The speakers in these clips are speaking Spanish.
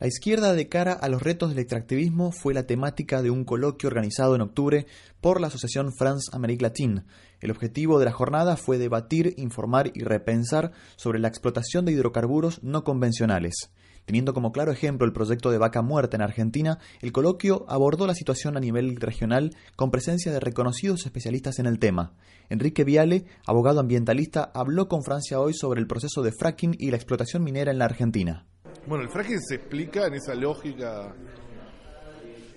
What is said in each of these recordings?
La izquierda de cara a los retos del extractivismo fue la temática de un coloquio organizado en octubre por la Asociación France Amérique Latine. El objetivo de la jornada fue debatir, informar y repensar sobre la explotación de hidrocarburos no convencionales. Teniendo como claro ejemplo el proyecto de Vaca Muerta en Argentina, el coloquio abordó la situación a nivel regional con presencia de reconocidos especialistas en el tema. Enrique Viale, abogado ambientalista, habló con Francia hoy sobre el proceso de fracking y la explotación minera en la Argentina. Bueno, el fracking se explica en esa lógica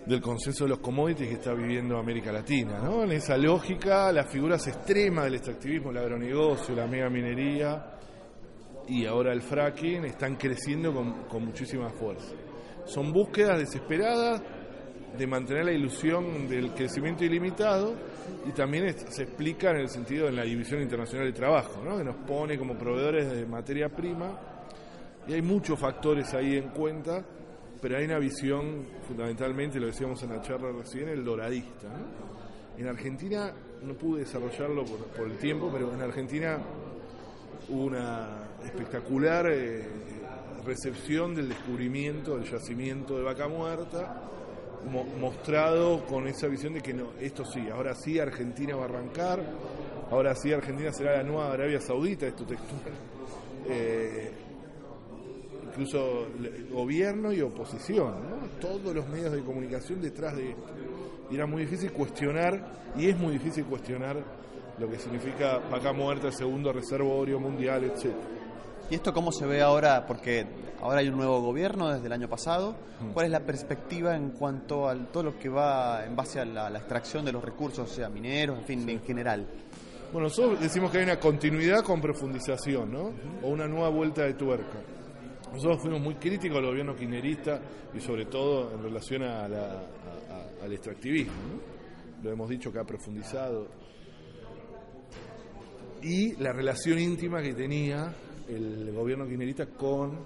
del consenso de los commodities que está viviendo América Latina, ¿no? En esa lógica, las figuras extremas del extractivismo, el agronegocio, la mega minería y ahora el fracking están creciendo con, muchísima fuerza. Son búsquedas desesperadas de mantener la ilusión del crecimiento ilimitado y también se explica en el sentido de la División Internacional de Trabajo, ¿no? que nos pone como proveedores de materia prima y hay muchos factores ahí en cuenta, pero hay una visión, fundamentalmente, lo decíamos en la charla recién, el doradista. En Argentina, no pude desarrollarlo por, el tiempo, pero en Argentina hubo una espectacular eh, recepción del descubrimiento del yacimiento de vaca muerta, mostrado con esa visión de que no, esto sí, ahora sí Argentina va a arrancar, ahora sí Argentina será la nueva Arabia Saudita, esto textual. Eh, incluso gobierno y oposición, todos los medios de comunicación detrás de esto. Y era muy difícil cuestionar, y es muy difícil cuestionar lo que significa vaca muerta, segundo reservorio mundial, etc. ¿Y esto cómo se ve ahora? Porque ahora hay un nuevo gobierno desde el año pasado. Mm. ¿Cuál es la perspectiva en cuanto a todo lo que va en base a la, extracción de los recursos, sea mineros, en fin, en general? Bueno, nosotros decimos que hay una continuidad con profundización, ¿no? O una nueva vuelta de tuerca. Nosotros fuimos muy críticos al gobierno kirchnerista y sobre todo en relación al extractivismo. Lo hemos dicho que ha profundizado. Y la relación íntima que tenía el gobierno kirchnerista con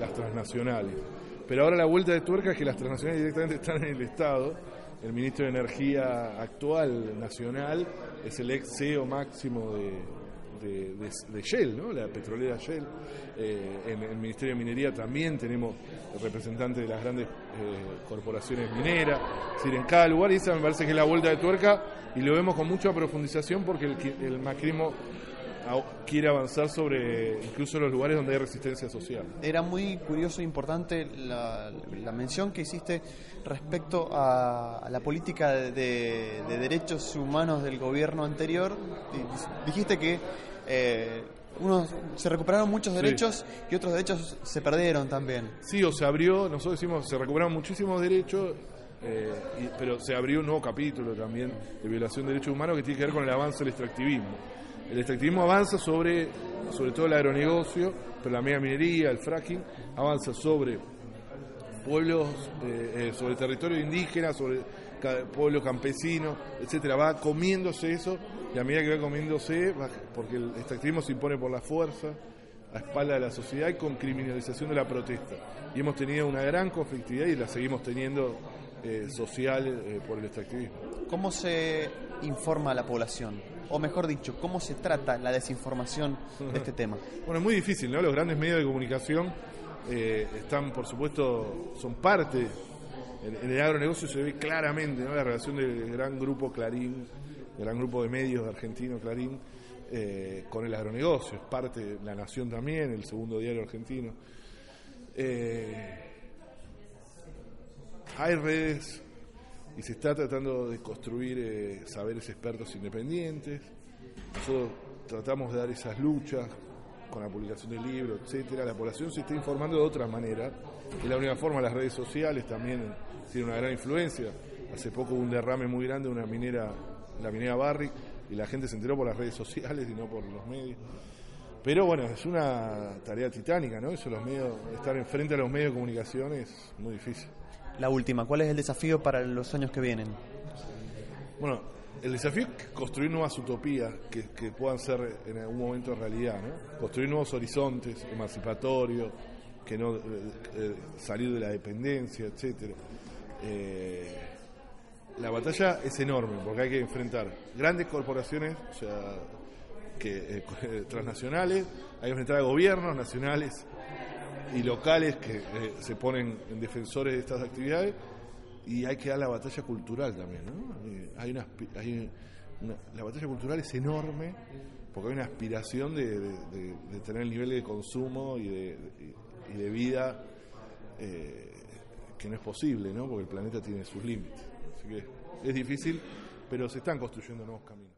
las transnacionales. Pero ahora la vuelta de tuerca es que las transnacionales directamente están en el Estado. El ministro de Energía actual nacional es el ex CEO máximo de, de, Shell, ¿no? la petrolera Shell. Eh, en el Ministerio de Minería también tenemos representantes de las grandes eh, corporaciones mineras, es decir, en cada lugar, y esa me parece que es la vuelta de tuerca, y lo vemos con mucha profundización porque el macrismo quiere avanzar sobre incluso los lugares donde hay resistencia social. Era muy curioso e importante la, mención que hiciste respecto a, la política de, derechos humanos del gobierno anterior. Dijiste que eh, unos, se recuperaron muchos derechos y otros derechos se perdieron también. Sí, o se abrió, nosotros decimos, se recuperaron muchísimos derechos, eh, pero se abrió un nuevo capítulo también de violación de derechos humanos que tiene que ver con el avance del extractivismo. El extractivismo avanza sobre, sobre todo el agronegocio, pero la mega minería, el fracking, avanza sobre pueblos, eh, eh, sobre territorio indígena, sobre pueblo campesino, etcétera, va comiéndose eso y a medida que va comiéndose, porque el extractivismo se impone por la fuerza, a espalda de la sociedad y con criminalización de la protesta. Y hemos tenido una gran conflictividad y la seguimos teniendo eh, social por el extractivismo. ¿Cómo se informa a la población? O mejor dicho, cómo se trata la desinformación de este tema? Bueno, es muy difícil, ¿no? Los grandes medios de comunicación eh, están, por supuesto, son parte. En, el agronegocio se ve claramente ¿no? la relación del gran grupo Clarín, del gran grupo de medios argentino Clarín, eh, con el agronegocio. Es parte de La Nación también, el segundo diario argentino. Eh, hay redes y se está tratando de construir eh, saberes expertos independientes. Nosotros tratamos de dar esas luchas con la publicación del libro, etcétera. La población se está informando de otra manera. De la única forma, las redes sociales también tienen una gran influencia. Hace poco hubo un derrame muy grande de una minera, la minera Barrick, y la gente se enteró por las redes sociales y no por los medios. Pero bueno, es una tarea titánica, ¿no? Eso los medios, estar enfrente a los medios de comunicación es muy difícil la última, ¿cuál es el desafío para los años que vienen? Bueno, el desafío es construir nuevas utopías que, puedan ser en algún momento realidad, ¿no? Construir nuevos horizontes emancipatorios, que no eh, eh, salir de la dependencia, etcétera. Eh, la batalla es enorme porque hay que enfrentar grandes corporaciones, o sea, que, transnacionales, hay que enfrentar a gobiernos nacionales y locales que eh, se ponen en defensores de estas actividades y hay que dar la batalla cultural también. ¿no? Hay una, hay la batalla cultural es enorme porque hay una aspiración de, tener el nivel de consumo y de, y vida eh, que no es posible, ¿no? porque el planeta tiene sus límites. Así que es difícil, pero se están construyendo nuevos caminos.